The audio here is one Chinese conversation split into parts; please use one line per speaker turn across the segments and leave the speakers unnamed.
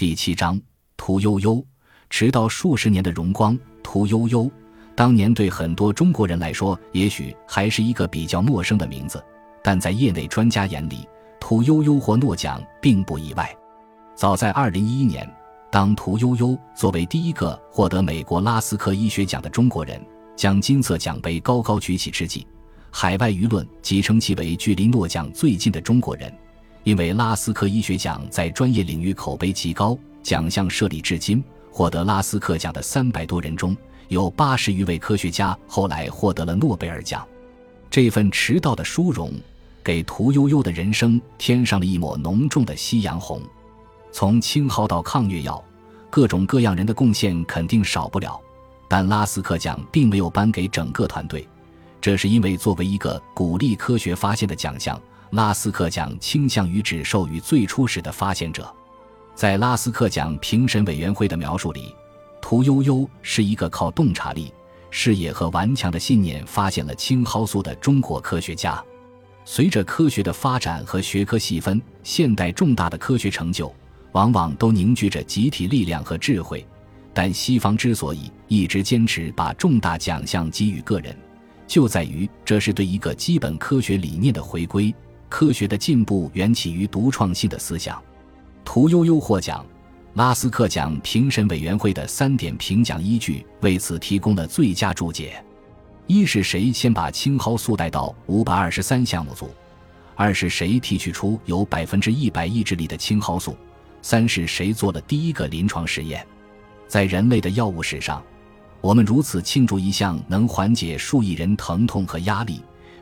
第七章，屠呦呦，迟到数十年的荣光。屠呦呦，当年对很多中国人来说，也许还是一个比较陌生的名字，但在业内专家眼里，屠呦呦获诺奖并不意外。早在2011年，当屠呦呦作为第一个获得美国拉斯克医学奖的中国人，将金色奖杯高高举起之际，海外舆论即称其为距离诺奖最近的中国人。因为拉斯克医学奖在专业领域口碑极高，奖项设立至今，获得拉斯克奖的三百多人中有八十余位科学家后来获得了诺贝尔奖。这份迟到的殊荣，给屠呦呦的人生添上了一抹浓重的夕阳红。从青蒿到抗疟药，各种各样人的贡献肯定少不了，但拉斯克奖并没有颁给整个团队，这是因为作为一个鼓励科学发现的奖项。拉斯克奖倾向于只授予最初始的发现者。在拉斯克奖评审委员会的描述里，屠呦呦是一个靠洞察力、视野和顽强的信念发现了青蒿素的中国科学家。随着科学的发展和学科细分，现代重大的科学成就往往都凝聚着集体力量和智慧。但西方之所以一直坚持把重大奖项给予个人，就在于这是对一个基本科学理念的回归。科学的进步源起于独创性的思想。屠呦呦获奖，拉斯克奖评审委员会的三点评奖依据为此提供了最佳注解：一是谁先把青蒿素带到五百二十三项目组；二是谁提取出有百分之一百抑制力的青蒿素；三是谁做了第一个临床实验。在人类的药物史上，我们如此庆祝一项能缓解数亿人疼痛和压力。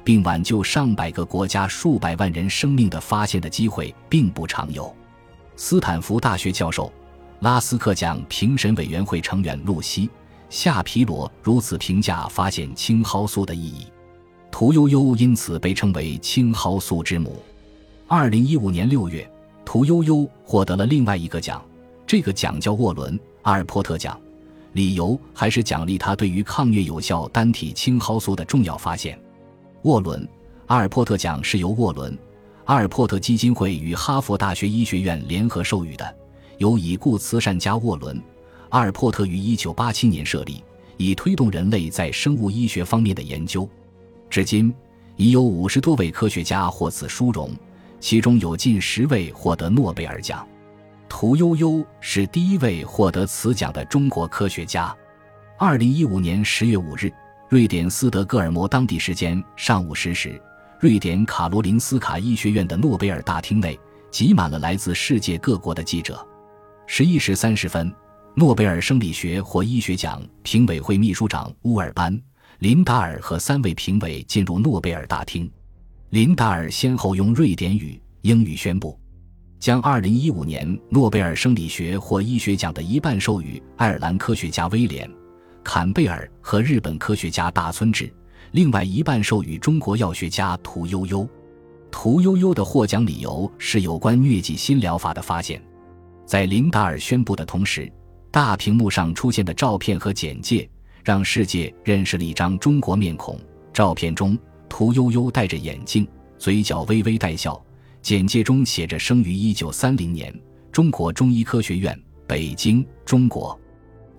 并挽救上百个国家数百万人生命的发现的机会并不常有。斯坦福大学教授、拉斯克奖评审委员会成员露西·夏皮罗如此评价发现青蒿素的意义：屠呦呦因此被称为青蒿素之母。二零一五年六月，屠呦呦获得了另外一个奖，这个奖叫沃伦·阿尔波特奖，理由还是奖励他对于抗疟有效单体青蒿素的重要发现。沃伦·阿尔珀特奖是由沃伦·阿尔珀特基金会与哈佛大学医学院联合授予的，由已故慈善家沃伦·阿尔珀特于1987年设立，以推动人类在生物医学方面的研究。至今已有五十多位科学家获此殊荣，其中有近十位获得诺贝尔奖。屠呦呦是第一位获得此奖的中国科学家。2015年10月5日。瑞典斯德哥尔摩当地时间上午十时，瑞典卡罗林斯卡医学院的诺贝尔大厅内挤满了来自世界各国的记者。十一时三十分，诺贝尔生理学或医学奖评委会秘书长乌尔班·林达尔和三位评委进入诺贝尔大厅。林达尔先后用瑞典语、英语宣布，将二零一五年诺贝尔生理学或医学奖的一半授予爱尔兰科学家威廉。坎贝尔和日本科学家大村智，另外一半授予中国药学家屠呦呦。屠呦呦的获奖理由是有关疟疾新疗法的发现。在林达尔宣布的同时，大屏幕上出现的照片和简介让世界认识了一张中国面孔。照片中，屠呦呦戴着眼镜，嘴角微微带笑。简介中写着“生于一九三零年，中国中医科学院，北京，中国”。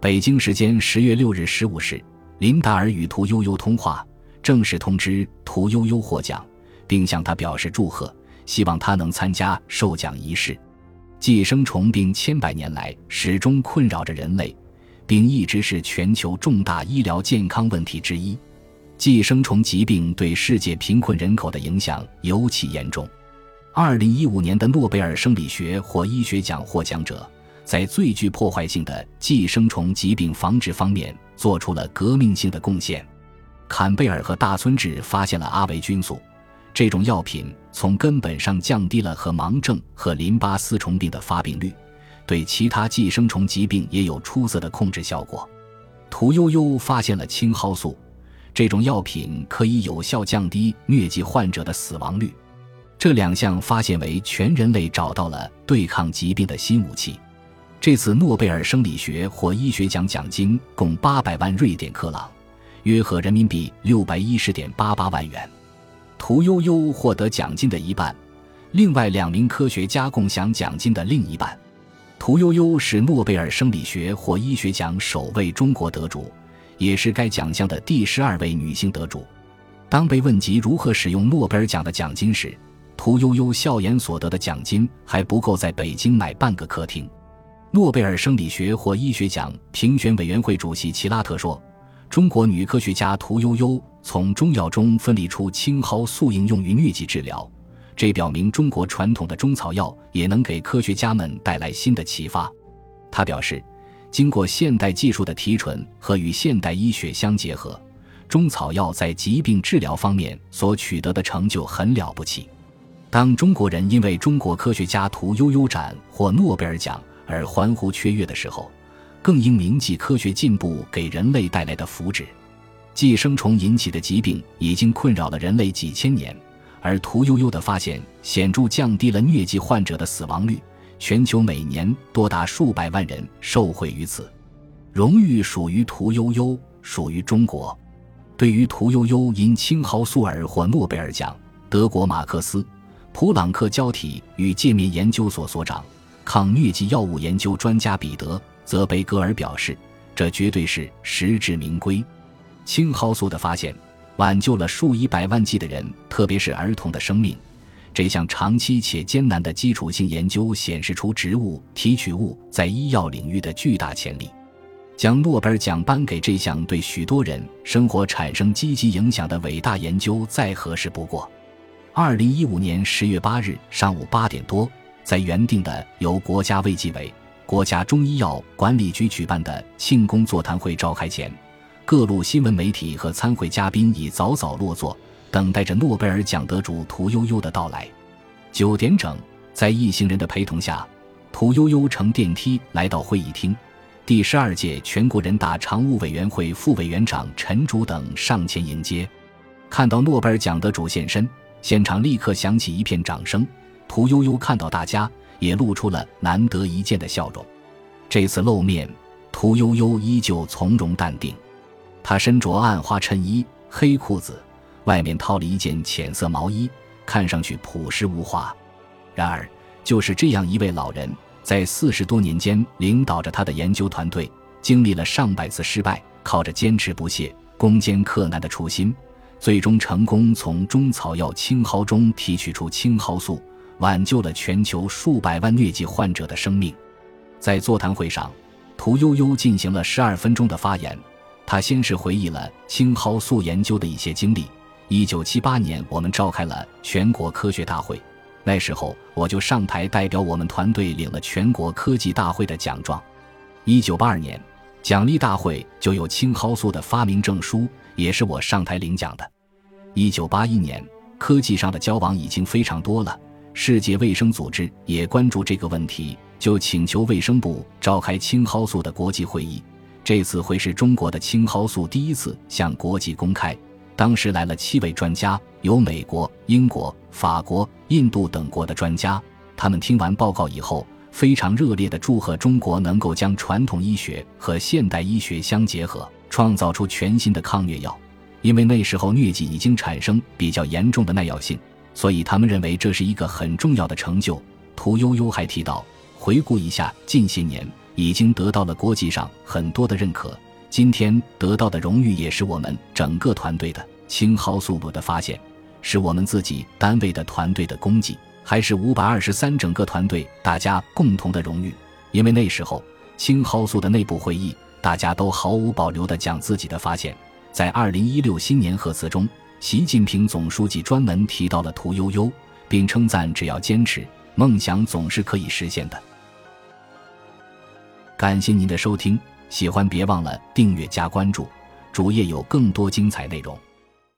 北京时间十月六日十五时，林达尔与屠呦呦通话，正式通知屠呦呦获奖，并向她表示祝贺，希望她能参加授奖仪式。寄生虫病千百年来始终困扰着人类，并一直是全球重大医疗健康问题之一。寄生虫疾病对世界贫困人口的影响尤其严重。二零一五年的诺贝尔生理学或医学奖获奖者。在最具破坏性的寄生虫疾病防治方面做出了革命性的贡献。坎贝尔和大村智发现了阿维菌素，这种药品从根本上降低了和盲症和淋巴丝虫病的发病率，对其他寄生虫疾病也有出色的控制效果。屠呦呦发现了青蒿素，这种药品可以有效降低疟疾患者的死亡率。这两项发现为全人类找到了对抗疾病的新武器。这次诺贝尔生理学或医学奖奖金共八百万瑞典克朗，约合人民币六百一十点八八万元。屠呦呦获得奖金的一半，另外两名科学家共享奖金的另一半。屠呦呦是诺贝尔生理学或医学奖首位中国得主，也是该奖项的第十二位女性得主。当被问及如何使用诺贝尔奖的奖金时，屠呦呦笑言：“所得的奖金还不够在北京买半个客厅。”诺贝尔生理学或医学奖评选委员会主席齐拉特说：“中国女科学家屠呦呦从中药中分离出青蒿素应用于疟疾治疗。”这表明中国传统的中草药也能给科学家们带来新的启发。他表示，经过现代技术的提纯和与现代医学相结合，中草药在疾病治疗方面所取得的成就很了不起。当中国人因为中国科学家屠呦呦展获诺贝尔奖而欢呼雀跃的时候，更应铭记科学进步给人类带来的福祉。寄生虫引起的疾病已经困扰了人类几千年。而屠呦呦的发现显著降低了疟疾患者的死亡率，全球每年多达数百万人受惠于此。荣誉属于屠呦呦，属于中国。对于屠呦呦因青蒿素而获诺贝尔奖，德国马克思普朗克胶体与界面研究所所长、抗疟疾药物研究专家彼得·泽贝格尔表示：“这绝对是实至名归。青蒿素的发现。”挽救了数以百万计的人，特别是儿童的生命。这项长期且艰难的基础性研究显示出植物提取物在医药领域的巨大潜力。将诺贝尔奖颁给这项对许多人生活产生积极影响的伟大研究，再合适不过。二零一五年十月八日上午八点多，在原定的由国家卫计委、国家中医药管理局举办的庆功座谈会召开前。各路新闻媒体和参会嘉宾已早早落座，等待着诺贝尔奖得主屠呦呦的到来。九点整，在一行人的陪同下，屠呦呦乘电梯来到会议厅。第十二届全国人大常务委员会副委员长陈竺等上前迎接。看到诺贝尔奖得主现身，现场立刻响起一片掌声。屠呦呦看到大家，也露出了难得一见的笑容。这次露面，屠呦呦依旧从容淡定。她身着暗花衬衣、黑裤子，外面套了一件浅色毛衣，看上去朴实无华。然而，就是这样一位老人，在四十多年间领导着他的研究团队，经历了上百次失败，靠着坚持不懈、攻坚克难的初心，最终成功从中草药青蒿中提取出青蒿素，挽救了全球数百万疟疾患者的生命。在座谈会上，屠呦呦进行了十二分钟的发言。他先是回忆了青蒿素研究的一些经历。一九七八年，我们召开了全国科学大会，那时候我就上台代表我们团队领了全国科技大会的奖状。一九八二年，奖励大会就有青蒿素的发明证书，也是我上台领奖的。一九八一年，科技上的交往已经非常多了，世界卫生组织也关注这个问题，就请求卫生部召开青蒿素的国际会议。这次会是中国的青蒿素第一次向国际公开。当时来了七位专家，有美国、英国、法国、印度等国的专家。他们听完报告以后，非常热烈地祝贺中国能够将传统医学和现代医学相结合，创造出全新的抗疟药。因为那时候疟疾已经产生比较严重的耐药性，所以他们认为这是一个很重要的成就。屠呦呦还提到，回顾一下近些年。已经得到了国际上很多的认可。今天得到的荣誉也是我们整个团队的青蒿素的发现，是我们自己单位的团队的功绩，还是五百二十三整个团队大家共同的荣誉？因为那时候青蒿素的内部会议，大家都毫无保留地讲自己的发现。在二零一六新年贺词中，习近平总书记专门提到了屠呦呦，并称赞只要坚持，梦想总是可以实现的。感谢您的收听，喜欢别忘了订阅加关注，主页有更多精彩内容。